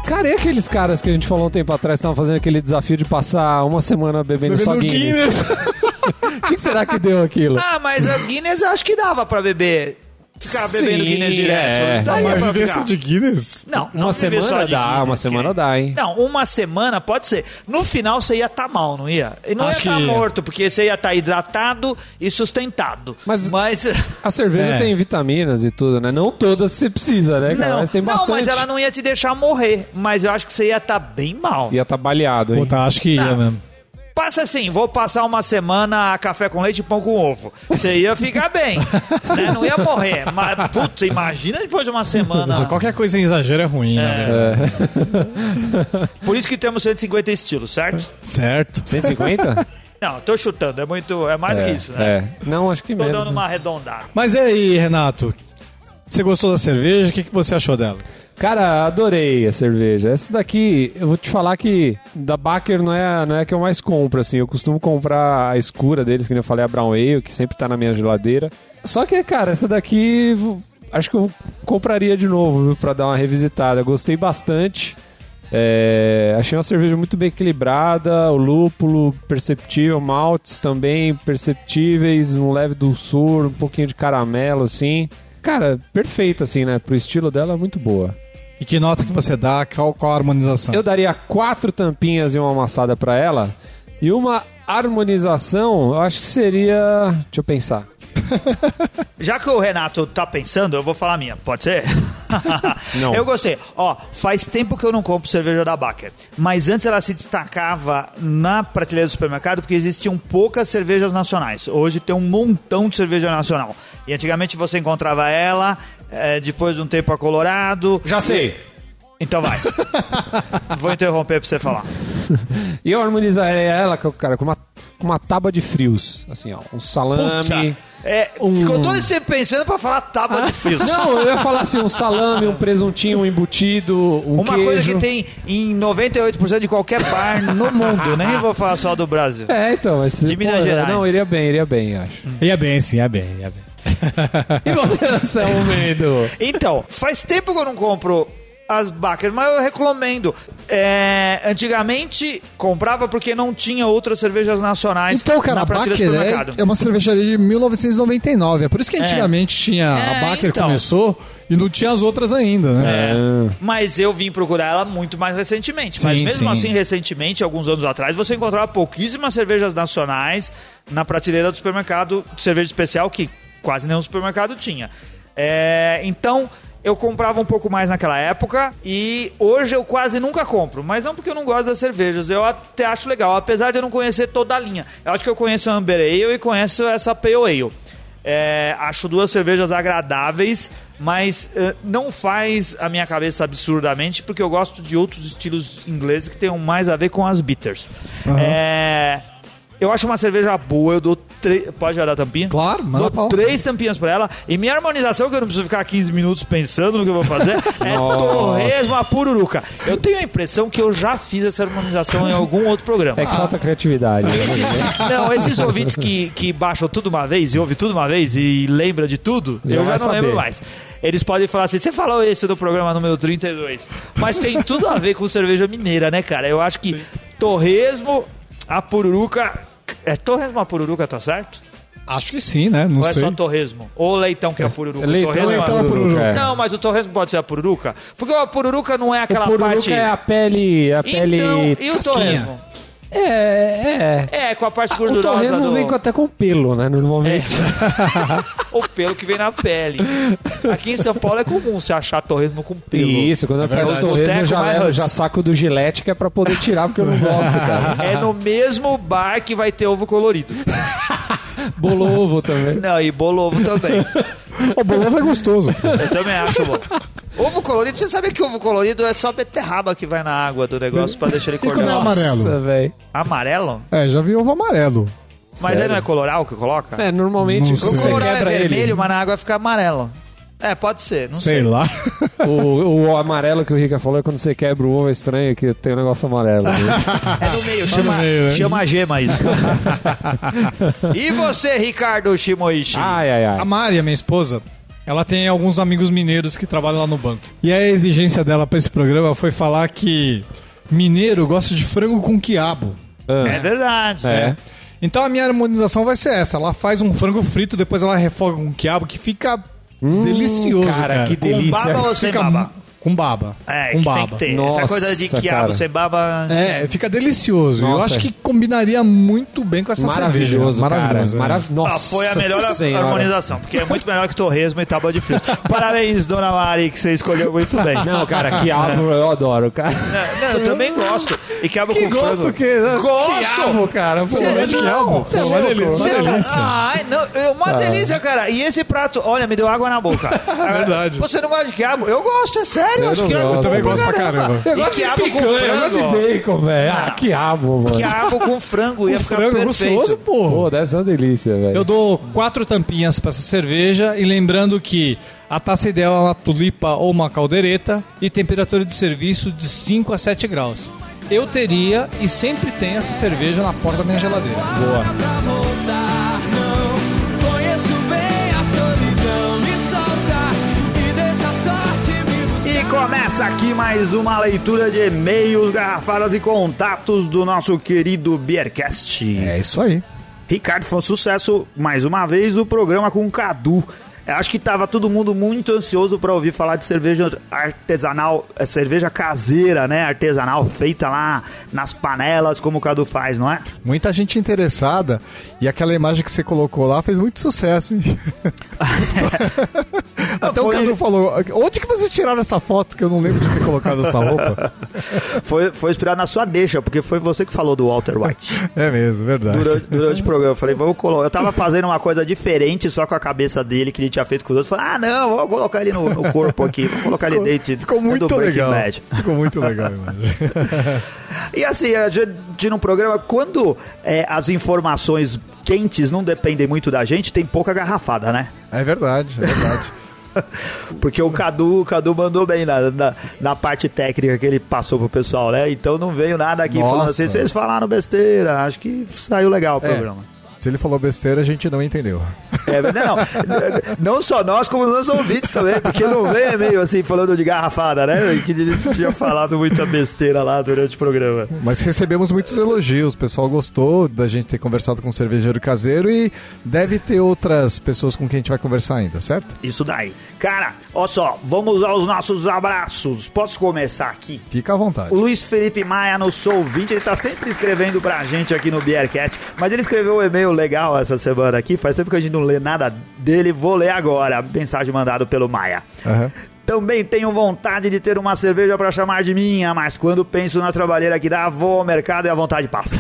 Speaker 3: Cara, e aqueles caras que a gente falou um tempo atrás que estavam fazendo aquele desafio de passar uma semana bebendo, só
Speaker 1: Bebendo
Speaker 3: Guinness? [LAUGHS] O que, que será que deu aquilo?
Speaker 2: Ah, mas a Guinness eu acho que dava pra beber ficar bebendo
Speaker 3: Sim,
Speaker 2: Guinness direto.
Speaker 3: é.
Speaker 2: Daria
Speaker 1: Uma
Speaker 2: pra ficar.
Speaker 1: de Guinness?
Speaker 2: Não, não
Speaker 3: Uma
Speaker 2: só
Speaker 3: semana
Speaker 2: de
Speaker 3: dá,
Speaker 2: Guinness,
Speaker 3: uma semana dá, hein?
Speaker 2: Não, uma semana pode ser. No final você ia estar mal, não ia? E não
Speaker 1: Acho
Speaker 2: ia estar
Speaker 1: ia.
Speaker 2: morto, porque você ia estar hidratado e sustentado.
Speaker 3: Mas-
Speaker 2: mas [LAUGHS]
Speaker 3: A cerveja
Speaker 1: É.
Speaker 3: tem vitaminas e tudo, né? Não todas você precisa, né, cara?
Speaker 2: não,
Speaker 3: mas tem
Speaker 2: não,
Speaker 3: bastante.
Speaker 2: mas ela não ia te deixar morrer. Mas eu acho que você ia estar bem mal.
Speaker 3: Ia tá baleado, hein?
Speaker 1: Puta, acho que ia
Speaker 2: Não.
Speaker 1: mesmo.
Speaker 2: Passa assim, vou passar uma semana a café com leite e pão com ovo. Você ia ficar bem, [LAUGHS] né? Não ia morrer. Mas, putz, imagina depois de uma semana. [LAUGHS]
Speaker 1: Qualquer coisa em exagero é ruim, né? velho?
Speaker 2: Por isso que temos 150 estilos, certo?
Speaker 1: Certo.
Speaker 3: 150? [LAUGHS]
Speaker 2: Não, tô chutando, é muito, é mais do que isso, né?
Speaker 3: É. Não, acho que
Speaker 2: Tô
Speaker 3: menos.
Speaker 2: dando
Speaker 3: né?
Speaker 2: uma arredondada.
Speaker 1: Mas e aí, Renato? Você gostou da cerveja? O que, que você achou dela?
Speaker 3: Cara, adorei a cerveja. Essa daqui, eu vou te falar que da Baker não é, não é a que eu mais compro, assim. Eu costumo comprar a escura deles, que eu falei, a Brown Ale, que sempre tá na minha geladeira. Só que, cara, essa daqui acho que eu compraria de novo, viu, pra dar uma revisitada. Gostei bastante. É, achei uma cerveja muito bem equilibrada, o lúpulo perceptível, maltes também perceptíveis, um leve dulçor, um pouquinho de caramelo, assim. Cara, perfeita, assim, né? Pro estilo dela, muito boa.
Speaker 1: E que nota que você dá? Qual, qual a harmonização?
Speaker 3: Eu daria quatro tampinhas e uma amassada pra ela. E uma harmonização, eu acho que seria. Deixa eu pensar. [LAUGHS]
Speaker 2: Já que o Renato tá pensando, eu vou falar a minha, pode ser? [LAUGHS]
Speaker 3: Não.
Speaker 2: Eu gostei. Ó, faz tempo que eu não compro cerveja da Baker. Mas antes ela se destacava na prateleira do supermercado porque existiam poucas cervejas nacionais. Hoje tem um montão de cerveja nacional. E antigamente você encontrava ela, eh, depois de um tempo a Colorado.
Speaker 3: Já sei.
Speaker 2: Então vai. [LAUGHS] vou interromper pra você falar.
Speaker 3: E eu harmonizaria ela, cara, com uma, com uma tábua de frios. Assim, ó. Um salame.
Speaker 2: Puta, é,
Speaker 3: um-
Speaker 2: Ficou todo esse tempo pensando pra falar tábua de frios. [LAUGHS]
Speaker 3: Não, eu ia falar assim, um salame, um presuntinho, um embutido, um
Speaker 2: Uma
Speaker 3: queijo.
Speaker 2: coisa que tem em 98% de qualquer bar no mundo. Nem vou falar só do Brasil.
Speaker 3: É, então, mas...
Speaker 2: De Minas Gerais.
Speaker 3: Não, iria bem, iria bem, acho.
Speaker 1: Ia bem, sim, ia bem, ia bem. [LAUGHS]
Speaker 3: E você, Anselmo Mendo?
Speaker 2: Então, faz tempo que eu não compro as Baker, mas eu recomendo. É, antigamente comprava porque não tinha outras cervejas nacionais
Speaker 1: Então, cara,
Speaker 2: na
Speaker 1: a
Speaker 2: prateleira do
Speaker 1: Baker é,
Speaker 2: supermercado.
Speaker 1: é uma cervejaria de 1999. É por isso que antigamente tinha.
Speaker 2: É,
Speaker 1: a Baker
Speaker 2: então.
Speaker 1: começou e não tinha as outras ainda, né?
Speaker 3: É.
Speaker 2: Mas eu vim procurar ela muito mais recentemente. Mas
Speaker 1: Sim,
Speaker 2: mesmo
Speaker 1: sim.
Speaker 2: assim, recentemente, alguns anos atrás, você encontrava pouquíssimas cervejas nacionais na prateleira do supermercado, cerveja especial que quase nenhum supermercado tinha. É, então, eu comprava um pouco mais naquela época e hoje eu quase nunca compro. Mas não porque eu não gosto das cervejas, eu até acho legal, apesar de eu não conhecer toda a linha. Eu acho que eu conheço a Amber Ale e conheço essa Pale Ale. É, acho duas cervejas agradáveis, mas eh, não faz a minha cabeça absurdamente, porque eu gosto de outros estilos ingleses que tenham mais a ver com as bitters. É, eu acho uma cerveja boa, eu dou três. Pode já dar tampinha?
Speaker 1: Claro, manda
Speaker 2: Dou
Speaker 1: pau.
Speaker 2: três tampinhas pra ela. E minha harmonização, que eu não preciso ficar 15 minutos pensando no que eu vou fazer, [LAUGHS] é torresmo a pururuca. Eu tenho a impressão que eu já fiz essa harmonização em algum outro programa.
Speaker 3: É que falta criatividade. né?
Speaker 2: Esses, não, esses ouvintes que, que baixam tudo uma vez e ouvem tudo uma vez e lembra de tudo,
Speaker 3: Já
Speaker 2: eu já não
Speaker 3: saber.
Speaker 2: lembro mais. Eles podem falar assim: você falou isso no programa número 32. Mas tem tudo a ver com cerveja mineira, né, cara? Eu acho que torresmo, a pururuca. É torresmo a pururuca, tá certo?
Speaker 1: Acho que sim, né? Não
Speaker 2: Ou é
Speaker 1: sei.
Speaker 2: só torresmo? Ou leitão que é a pururuca?
Speaker 3: Leitão,
Speaker 2: torresmo
Speaker 1: leitão
Speaker 2: é
Speaker 1: é pururuca.
Speaker 3: é.
Speaker 2: Não, mas o torresmo pode ser a pururuca? Porque a pururuca não é aquela
Speaker 3: o pururuca
Speaker 2: parte.
Speaker 3: é a pele... A pele...
Speaker 2: Então, e o torresmo?
Speaker 3: É, é...
Speaker 2: É, com a parte
Speaker 3: O
Speaker 2: gordurosa
Speaker 3: torresmo
Speaker 2: do...
Speaker 3: vem com- até com pelo, né? Normalmente. [LAUGHS]
Speaker 2: o pelo que vem na pele. Aqui em São Paulo é comum você achar torresmo com pelo.
Speaker 3: Isso, quando eu peço torresmo, eu já, levo, já saco do gilete, que é pra poder tirar, porque eu não gosto, cara. [LAUGHS]
Speaker 2: É no mesmo bar que vai ter ovo colorido. [LAUGHS]
Speaker 3: Bolo ovo também.
Speaker 2: Não, e bolo ovo também.
Speaker 1: O bolovo é gostoso.
Speaker 2: Eu também acho bom. Ovo colorido, você sabe que ovo colorido é só beterraba que vai na água do negócio pra deixar ele
Speaker 1: E quando é amarelo?
Speaker 3: Nossa, velho.
Speaker 2: Amarelo?
Speaker 1: É, já vi ovo amarelo.
Speaker 2: Mas aí não é coloral que coloca?
Speaker 3: É, normalmente
Speaker 1: Não
Speaker 2: o
Speaker 1: sei.
Speaker 3: você
Speaker 2: coloral é
Speaker 3: quebra
Speaker 2: vermelho,
Speaker 3: ele.
Speaker 2: mas na água fica amarelo. É, pode ser, não sei.
Speaker 1: Sei lá.
Speaker 3: O, o amarelo que o Rica falou é quando você quebra o ovo é estranho, que tem um negócio amarelo. né? [LAUGHS]
Speaker 2: É no meio, chama,
Speaker 1: meio, né?
Speaker 2: chama gema isso. e você, Ricardo Shimoishi?
Speaker 3: ai, ai,
Speaker 1: A
Speaker 3: ai.
Speaker 1: Mari, a minha esposa, ela tem alguns amigos mineiros que trabalham lá no banco. E a exigência dela pra esse programa foi falar que mineiro gosta de frango com quiabo.
Speaker 2: É verdade.
Speaker 3: É.
Speaker 1: Então a minha harmonização vai ser essa. Ela faz um frango frito, depois ela refoga com quiabo, que fica
Speaker 4: Delicioso,
Speaker 3: cara,
Speaker 4: cara.
Speaker 3: que
Speaker 5: Com
Speaker 3: delícia.
Speaker 5: baba ou sem baba?
Speaker 4: Com baba.
Speaker 5: É,
Speaker 4: com
Speaker 5: que tem
Speaker 4: baba.
Speaker 5: que ter.
Speaker 3: Nossa,
Speaker 5: Essa coisa de quiabo
Speaker 3: cara.
Speaker 5: sem baba...
Speaker 4: É, fica delicioso. Eu
Speaker 3: Nossa.
Speaker 4: acho que combinaria muito bem com essa
Speaker 3: Maravilhoso,
Speaker 4: cerveja.
Speaker 3: cara.
Speaker 4: Maravilhoso. é.
Speaker 3: Marav- Nossa
Speaker 5: Ah, foi a melhor
Speaker 3: Senhora.
Speaker 5: harmonização, porque é muito melhor que torresmo e tábua de frio. [LAUGHS] Parabéns, dona Mari, que você escolheu muito bem.
Speaker 3: Não, cara, quiabo eu adoro, cara.
Speaker 5: Não, eu também gosto. E quiabo
Speaker 3: Que
Speaker 5: com frango.
Speaker 3: gosto que...
Speaker 5: Gosto!
Speaker 3: Quiabo, cara. Pô,
Speaker 4: Você é de quiabo?
Speaker 3: Você é
Speaker 4: Pô, uma
Speaker 3: louco.
Speaker 4: delícia.
Speaker 5: Você
Speaker 4: Uma
Speaker 5: tá-
Speaker 4: delícia.
Speaker 5: Ai, não, é uma delícia, cara. E esse prato, olha, me deu água na boca. [LAUGHS]
Speaker 4: Verdade.
Speaker 5: Você não gosta de quiabo? Eu gosto, é sério.
Speaker 3: Eu
Speaker 5: acho que
Speaker 3: gosto.
Speaker 4: Eu também gosto pra caramba.
Speaker 3: Eu gosto de picanha, eu gosto de
Speaker 5: frango.
Speaker 3: bacon, velho. Ah, quiabo, mano.
Speaker 5: Quiabo com frango ia ficar
Speaker 4: Frango é
Speaker 5: perfeito.
Speaker 4: gostoso, pô.
Speaker 3: Pô, deve ser uma delícia, velho.
Speaker 4: Eu dou quatro tampinhas pra essa cerveja e lembrando que a taça ideal é uma tulipa ou uma caldeireta e temperatura de serviço de 5 a 7 graus. Eu teria e sempre tenho essa cerveja na porta da minha geladeira. Boa.
Speaker 2: Começa aqui mais uma leitura de e-mails, garrafadas e contatos do nosso querido Beercast.
Speaker 4: É isso aí.
Speaker 2: Ricardo, foi um sucesso mais uma vez o programa com o Cadu. Eu Acho que tava todo mundo muito ansioso para ouvir falar de cerveja artesanal, eh, cerveja caseira, né? Artesanal, feita lá nas panelas, como o Cadu faz, não é?
Speaker 1: Muita gente interessada e aquela imagem que você colocou lá fez muito sucesso, hein? [LAUGHS] Até
Speaker 2: Foi-
Speaker 1: o Cadu falou, onde que vocês tiraram essa foto que eu não lembro de ter colocado essa roupa? [LAUGHS]
Speaker 2: Foi, foi inspirado na sua deixa, porque foi você que falou do Walter White.
Speaker 1: É mesmo, verdade.
Speaker 2: Durante, durante o programa, eu falei, vamos colocar. Eu tava fazendo uma coisa diferente, só com a cabeça dele, que ele tinha feito com os outros. Falei, ah, não, vamos colocar ele no, no corpo aqui, vamos colocar ele dentro.
Speaker 1: Ficou muito legal.
Speaker 2: Bad.
Speaker 1: Ficou muito legal. [LAUGHS]
Speaker 2: E assim, a gente no programa, quando é, as informações quentes não dependem muito da gente, tem pouca garrafada, né?
Speaker 1: É verdade, é verdade. [LAUGHS]
Speaker 2: Porque o Cadu, o Cadu mandou bem na, na, na parte técnica que ele passou pro pessoal, né? Então não veio nada aqui
Speaker 1: Nossa.
Speaker 2: falando assim, vocês falaram besteira, acho que saiu legal o
Speaker 1: É.
Speaker 2: programa.
Speaker 1: Se ele falou besteira, a gente não entendeu.
Speaker 2: É, mas não, não só nós, como os nossos ouvintes também, porque não vem meio assim falando de garrafada, né? Que a gente tinha falado muita besteira lá durante o programa.
Speaker 1: Mas recebemos muitos elogios, o pessoal gostou da gente ter conversado com um cervejeiro caseiro e deve ter outras pessoas com quem a gente vai conversar ainda, certo?
Speaker 2: Isso daí. Cara, ó só, vamos aos nossos abraços. Posso começar aqui?
Speaker 1: Fica à vontade.
Speaker 2: O Luiz Felipe Maia, no Sou 20, ele tá sempre escrevendo pra gente aqui no Beercat, mas ele escreveu um e-mail legal essa semana aqui, faz tempo que a gente não lê nada dele, vou ler agora, mensagem mandada pelo Maia.
Speaker 1: Aham.
Speaker 2: Também tenho vontade de ter uma cerveja pra chamar de minha, mas quando penso na trabalheira que dá, vou ao mercado e a vontade passa.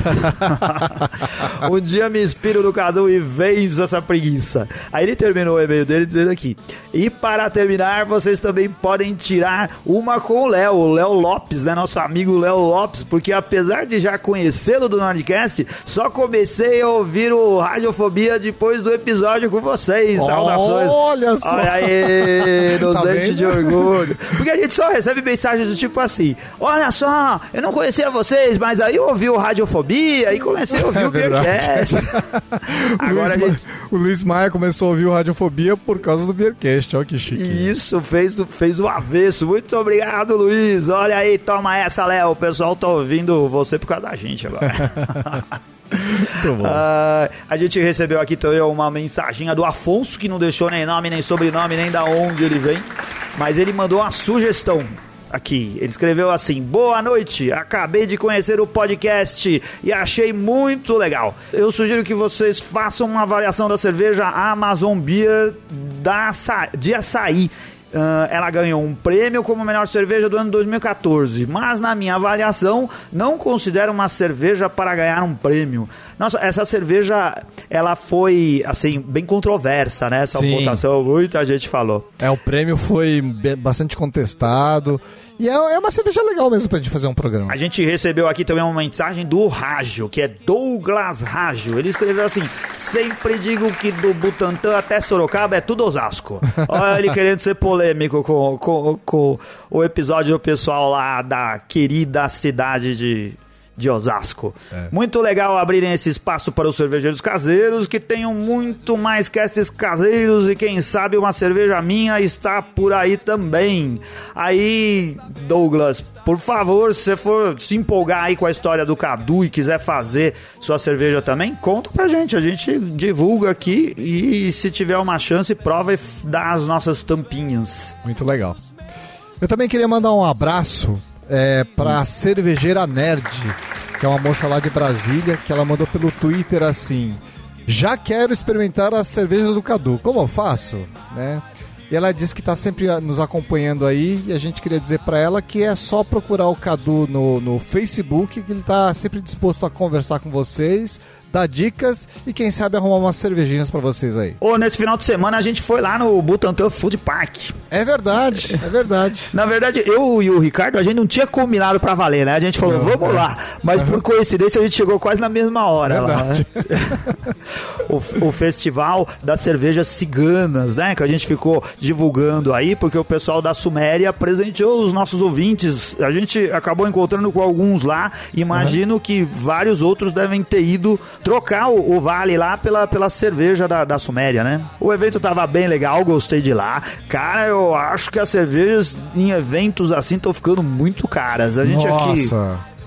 Speaker 2: [LAUGHS] um dia me inspiro no Cadu e venço essa preguiça. Aí ele terminou o e-mail dele dizendo aqui: E para terminar, vocês também podem tirar uma com o Léo, o Léo Lopes, né? Nosso amigo Léo Lopes, porque apesar de já conhecê-lo do Nordcast, só comecei a ouvir o Radiofobia depois do episódio com vocês. Saudações.
Speaker 1: Olha só.
Speaker 2: Olha aí, [LAUGHS] nos
Speaker 1: Tá
Speaker 2: de orgulho. Porque a gente só recebe mensagens do tipo assim: Olha só, eu não conhecia vocês, mas aí eu ouvi o Radiofobia e comecei a ouvir
Speaker 1: É
Speaker 2: o. Beercast. [LAUGHS] Agora
Speaker 1: Luiz
Speaker 2: gente.
Speaker 1: O Luiz Maia começou a ouvir o Radiofobia por causa do Beercast, olha que chique.
Speaker 2: Isso, fez, fez o avesso. Muito obrigado, Luiz. Olha aí, toma essa, Léo. O pessoal tá ouvindo você por causa da gente agora. [LAUGHS] Ah, a gente recebeu aqui também uma mensaginha do Afonso, que não deixou nem nome, nem sobrenome, nem da onde ele vem. Mas ele mandou uma sugestão aqui. Ele escreveu assim: Boa noite, acabei de conhecer o podcast e achei muito legal. Eu sugiro que vocês façam uma avaliação da cerveja Amazon Beer da de açaí. Ah, ela ganhou um prêmio como melhor cerveja do ano 2014, mas na minha avaliação não considero uma cerveja para ganhar um prêmio. Nossa, essa cerveja ela foi assim bem controversa, né? Essa
Speaker 1: Sim.
Speaker 2: votação, muita gente falou.
Speaker 1: É, o prêmio foi bastante contestado. E é, é uma cerveja legal mesmo pra gente fazer um programa.
Speaker 2: A gente recebeu aqui também uma mensagem do Rágio, que é Douglas Rágio. Ele escreveu assim: sempre digo que do Butantã até Sorocaba é tudo Osasco. [LAUGHS] Olha ele querendo ser polêmico com, com, com o episódio do pessoal lá da querida cidade de, de Osasco.
Speaker 1: É.
Speaker 2: Muito legal abrirem esse espaço para os cervejeiros caseiros que tenham muito mais castes caseiros e quem sabe uma cerveja minha está por aí também. Aí, Douglas, por favor, se você for se empolgar aí com a história do Cadu e quiser fazer sua cerveja também, conta pra gente. A gente divulga aqui e se tiver uma chance, prova e dá as nossas tampinhas.
Speaker 1: Muito legal. Eu também queria mandar um abraço é, pra cervejeira Nerd, que é uma moça lá de Brasília, que ela mandou pelo Twitter assim: Já quero experimentar as cervejas do Cadu. Como eu faço? Né? E ela disse que está sempre nos acompanhando aí e a gente queria dizer para ela que é só procurar o Cadu no, no Facebook, que ele está sempre disposto a conversar com vocês, dar dicas e quem sabe arrumar umas cervejinhas para vocês aí.
Speaker 2: Ô, nesse final de semana a gente foi lá no Butantan Food Park.
Speaker 1: É verdade, é verdade. [LAUGHS]
Speaker 2: Na verdade, eu e o Ricardo, a gente não tinha combinado pra valer, né? A gente falou, vamos lá. Mas por coincidência, a gente chegou quase na mesma hora lá. né? [LAUGHS] o, o festival das cervejas ciganas, né? Que a gente ficou divulgando aí, porque o pessoal da Suméria presenteou os nossos ouvintes. A gente acabou encontrando com alguns lá. Imagino que vários outros devem ter ido trocar o, o vale lá pela, pela cerveja da, da Suméria, né? O evento tava bem legal, gostei de lá. Cara, eu acho que as cervejas em eventos assim estão ficando muito caras. A gente aqui.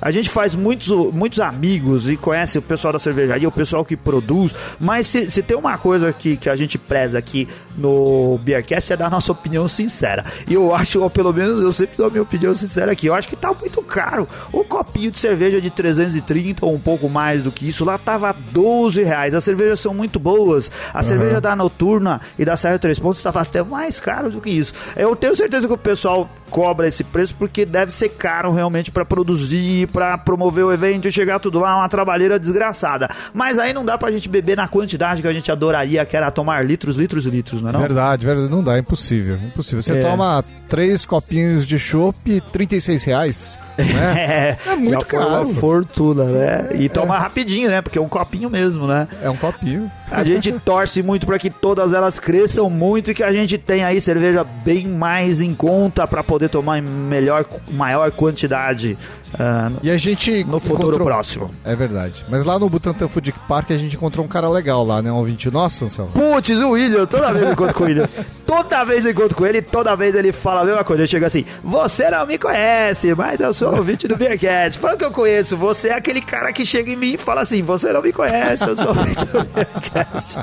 Speaker 2: A gente faz muitos, muitos amigos e conhece o pessoal da cervejaria, o pessoal que produz, mas se, se tem uma coisa que, que a gente preza aqui no Beercast é dar nossa opinião sincera. E eu acho, ou pelo menos eu sempre dou a minha opinião sincera aqui, eu acho que tá muito caro. Um copinho de cerveja de 330 ou um pouco mais do que isso, lá tava 12 reais. As cervejas são muito boas. A cerveja da Noturna e da Serra Três Pontos estava até mais caro do que isso. Eu tenho certeza que o pessoal cobra esse preço porque deve ser caro realmente para produzir, para promover o evento e chegar tudo lá, uma trabalheira desgraçada. Mas aí não dá pra gente beber na quantidade que a gente adoraria, que era tomar litros, litros e litros, não é não?
Speaker 1: Verdade, verdade. Não dá, é impossível. Impossível. Você
Speaker 2: É.
Speaker 1: toma três copinhos de chopp, 36 reais. Né?
Speaker 2: É,
Speaker 1: muito
Speaker 2: já foi
Speaker 1: caro.
Speaker 2: uma fortuna, né? E toma rapidinho, né? Porque é um copinho mesmo, né?
Speaker 1: é um copinho.
Speaker 2: A gente [LAUGHS] torce muito para que todas elas cresçam muito e que a gente tenha aí cerveja bem mais em conta para poder tomar em melhor, maior quantidade ah,
Speaker 1: E a gente
Speaker 2: no futuro
Speaker 1: encontrou-
Speaker 2: próximo.
Speaker 1: É verdade. Mas lá no Butantan Food Park a gente encontrou um cara legal lá, né? Um ouvinte nosso, Anselmo.
Speaker 2: Putz, o William, toda vez eu encontro com o William. Toda vez eu encontro com ele, toda vez ele fala a mesma coisa. Ele chega assim: Você não me conhece, mas eu sou [LAUGHS] ouvinte do Beercast. Fala que eu conheço. Você é aquele cara que chega em mim e fala assim: Você não me conhece, eu sou ouvinte do Beercast.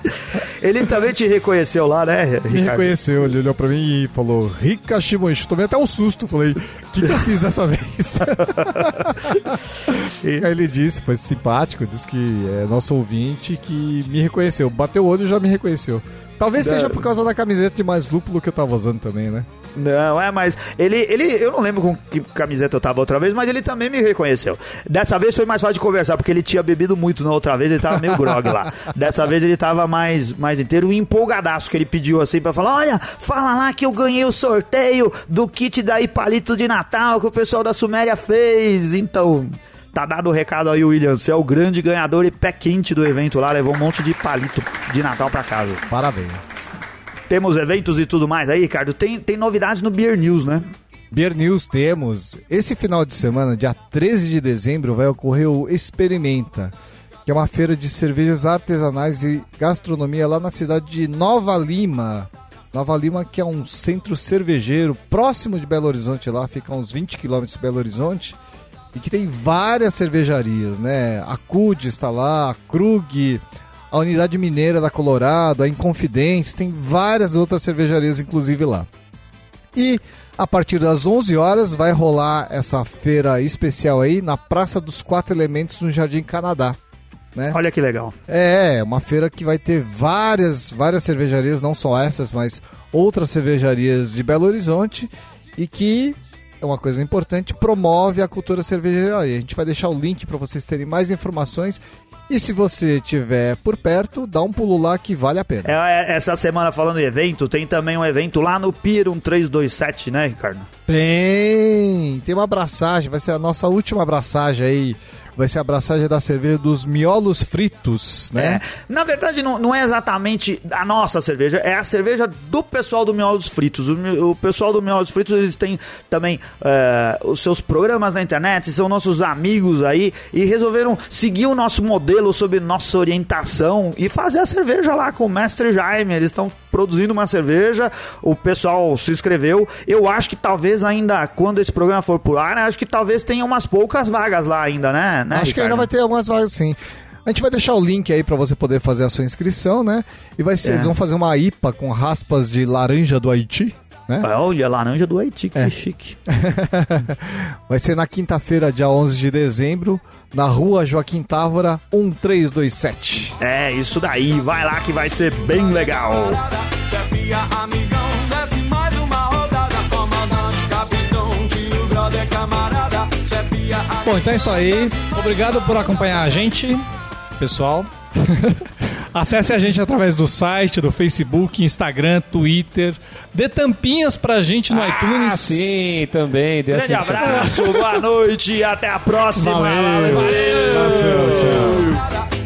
Speaker 2: Ele também te reconheceu lá, né, Ricardo?
Speaker 1: Me reconheceu, ele olhou pra mim e falou: Rica Shimoishi. Tomei até um susto. Falei: O que, que eu fiz dessa vez? [LAUGHS] Aí ele disse, foi simpático, disse que é nosso ouvinte que me reconheceu. Bateu o olho e já me reconheceu. Talvez seja por causa da camiseta de mais lúpulo que eu tava usando também, né?
Speaker 2: Não, é, mas ele, ele, eu não lembro com que camiseta eu tava outra vez, mas ele também me reconheceu. Dessa vez foi mais fácil de conversar, porque ele tinha bebido muito na outra vez, ele tava meio grog lá. [LAUGHS] Dessa vez ele tava mais, mais inteiro e empolgadaço, que ele pediu assim pra falar: Olha, fala lá que eu ganhei o sorteio do kit da Ipalito de Natal que o pessoal da Suméria fez. Então. Tá dado o recado aí, William. Você é o grande ganhador e pé quente do evento lá. Levou um monte de palito de Natal pra casa.
Speaker 1: Parabéns.
Speaker 2: Temos eventos e tudo mais aí, Ricardo. Tem, tem novidades no Beer News, né?
Speaker 1: Beer News temos. Esse final de semana, dia 13 de dezembro, vai ocorrer o Experimenta, que é uma feira de cervejas artesanais e gastronomia lá na cidade de Nova Lima. Nova Lima, que é um centro cervejeiro próximo de Belo Horizonte, lá fica uns 20 quilômetros de Belo Horizonte, e que tem várias cervejarias, né? A CUD está lá, a Krug, a Unidade Mineira da Colorado, a Inconfidentes, tem várias outras cervejarias, inclusive lá. E a partir das 11 horas vai rolar essa feira especial aí na Praça dos Quatro Elementos no Jardim Canadá. Né?
Speaker 2: Olha que legal.
Speaker 1: É, uma feira que vai ter várias, várias cervejarias, não só essas, mas outras cervejarias de Belo Horizonte e que é uma coisa importante, promove a cultura cervejeira. E a gente vai deixar o link para vocês terem mais informações E se você estiver por perto, dá um pulo lá que vale a pena.
Speaker 2: É, é, essa semana falando em evento, tem também um evento lá no Pier 1327, né, Ricardo?
Speaker 1: Tem, tem uma abraçagem, vai ser a nossa última abraçagem aí. Vai ser a abraçagem da cerveja dos miolos fritos, né?
Speaker 2: É. Na verdade, não, não é exatamente a nossa cerveja, é a cerveja do pessoal do Miolos Fritos. O, o pessoal do Miolos Fritos, eles têm também é, os seus programas na internet, são nossos amigos aí, e resolveram seguir o nosso modelo sob nossa orientação e fazer a cerveja lá com o Mestre Jaime. Eles estão produzindo uma cerveja, o pessoal se inscreveu. Eu acho que talvez ainda, quando esse programa for por ar, né, acho que talvez tenha umas poucas vagas lá ainda, né? Né
Speaker 1: Acho que ainda
Speaker 2: Ricardo?
Speaker 1: vai ter algumas vagas sim. A gente vai deixar o link aí pra você poder fazer a sua inscrição, né? E vai ser,
Speaker 2: É.
Speaker 1: eles vão fazer uma IPA com raspas de laranja do Haiti, né?
Speaker 2: Olha, laranja do Haiti, que
Speaker 1: É.
Speaker 2: chique. [LAUGHS]
Speaker 1: Vai ser na quinta-feira, dia 11 de dezembro, na rua Joaquim Távora, 1327.
Speaker 2: É, isso daí. Vai lá que vai ser bem legal.
Speaker 4: Chefia, camarada. Chefia,
Speaker 6: Bom, então é isso aí. Obrigado por acompanhar a gente, pessoal. [LAUGHS] Acesse a gente através do site, do Facebook, Instagram, Twitter. Dê tampinhas pra gente no
Speaker 3: Ah,
Speaker 6: iTunes.
Speaker 3: sim, também. dê
Speaker 2: Grande
Speaker 3: assim-
Speaker 2: abraço, boa noite e até a próxima.
Speaker 6: Valeu.
Speaker 2: Valeu.
Speaker 6: Valeu, tchau.